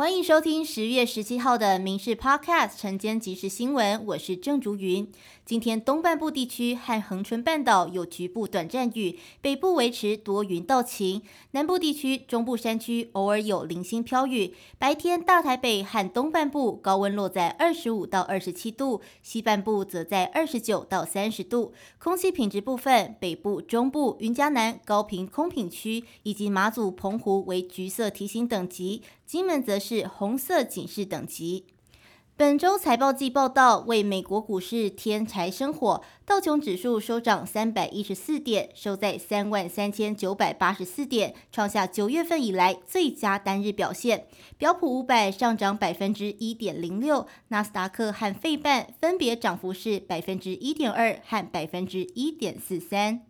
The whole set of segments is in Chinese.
欢迎收听十月十七号的《民事 Podcast》晨间即时新闻，我是郑竹云。今天东半部地区和恒春半岛有局部短暂雨，北部维持多云到晴，南部地区、中部山区偶尔有零星飘雨。白天大台北和东半部高温落在二十五到二十七度，西半部则在二十九到三十度。空气品质部分，北部、中部、云嘉南、高频空品区以及马祖、澎湖为橘色提醒等级，金门则。是红色警示等级。本周财报季报道为美国股市添柴生火，道琼指数收涨三百一十四点，收在三万三千九百八十四点，创下九月份以来最佳单日表现。标普五百上涨百分之一点零六，纳斯达克和费半分别涨幅是百分之一点二和百分之一点四三。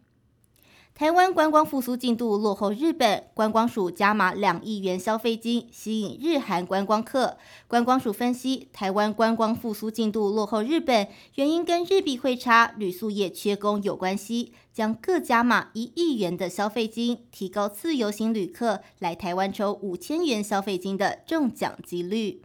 台湾观光复苏进度落后日本，观光署加码两亿元消费金，吸引日韩观光客。观光署分析，台湾观光复苏进度落后日本，原因跟日币汇差、旅宿业缺工有关系，将各加码一亿元的消费金，提高自由行旅客来台湾抽五千元消费金的中奖几率。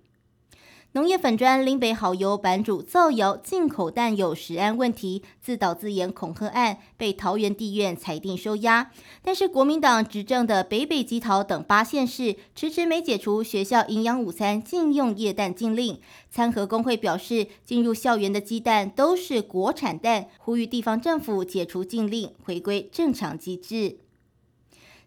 农业粉砖林北好友版主造谣进口蛋有食安问题，自导自演恐吓案被桃园地院裁定收押。但是国民党执政的北北基桃等八县市迟迟没解除学校营养午餐禁用液蛋禁令。餐盒工会表示，进入校园的鸡蛋都是国产蛋，呼吁地方政府解除禁令，回归正常机制。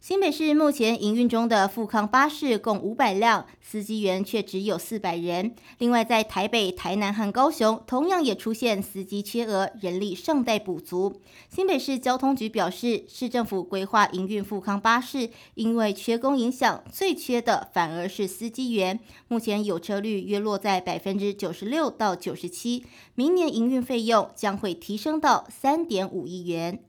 新北市目前营运中的富康巴士共五百辆，司机员却只有四百人。另外，在台北、台南和高雄，同样也出现司机缺额，人力尚待补足。新北市交通局表示，市政府规划营运富康巴士，因为缺工影响，最缺的反而是司机员。目前有车率约落在百分之九十六到九十七，明年营运费用将会提升到三点五亿元。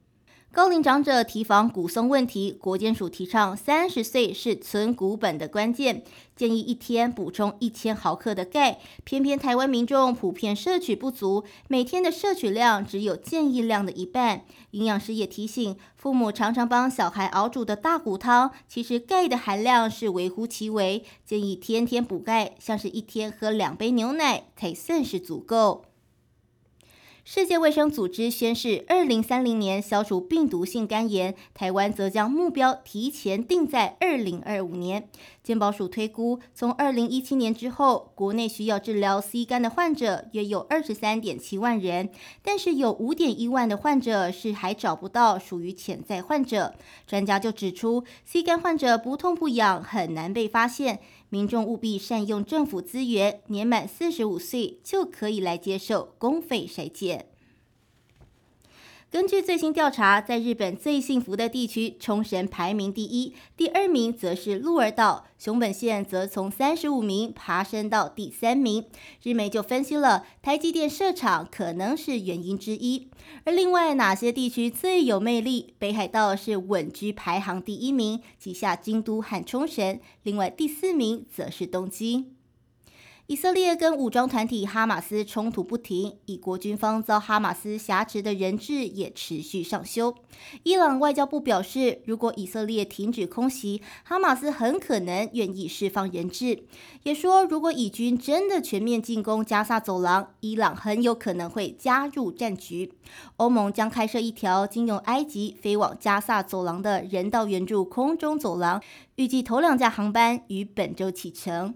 高龄长者提防骨松问题，国健署提倡三十岁是存骨本的关键，建议一天补充一千毫克的钙。偏偏台湾民众普遍摄取不足，每天的摄取量只有建议量的一半。营养师也提醒，父母常常帮小孩熬煮的大骨汤，其实钙的含量是微乎其微。建议天天补钙，像是一天喝两杯牛奶才算是足够。世界卫生组织宣示，二零三零年消除病毒性肝炎，台湾则将目标提前定在二零二五年。健保署推估，从二零一七年之后，国内需要治疗 C 肝的患者约有二十三点七万人，但是有五点一万的患者是还找不到，属于潜在患者。专家就指出，C 肝患者不痛不痒，很难被发现。民众务必善用政府资源，年满四十五岁就可以来接受公费筛检。根据最新调查，在日本最幸福的地区，冲绳排名第一，第二名则是鹿儿岛，熊本县则从三十五名爬升到第三名。日媒就分析了台积电设厂可能是原因之一。而另外哪些地区最有魅力？北海道是稳居排行第一名，旗下京都和冲绳。另外第四名则是东京。以色列跟武装团体哈马斯冲突不停，以国军方遭哈马斯挟持的人质也持续上修。伊朗外交部表示，如果以色列停止空袭，哈马斯很可能愿意释放人质。也说，如果以军真的全面进攻加萨走廊，伊朗很有可能会加入战局。欧盟将开设一条经由埃及飞往加萨走廊的人道援助空中走廊，预计头两架航班于本周启程。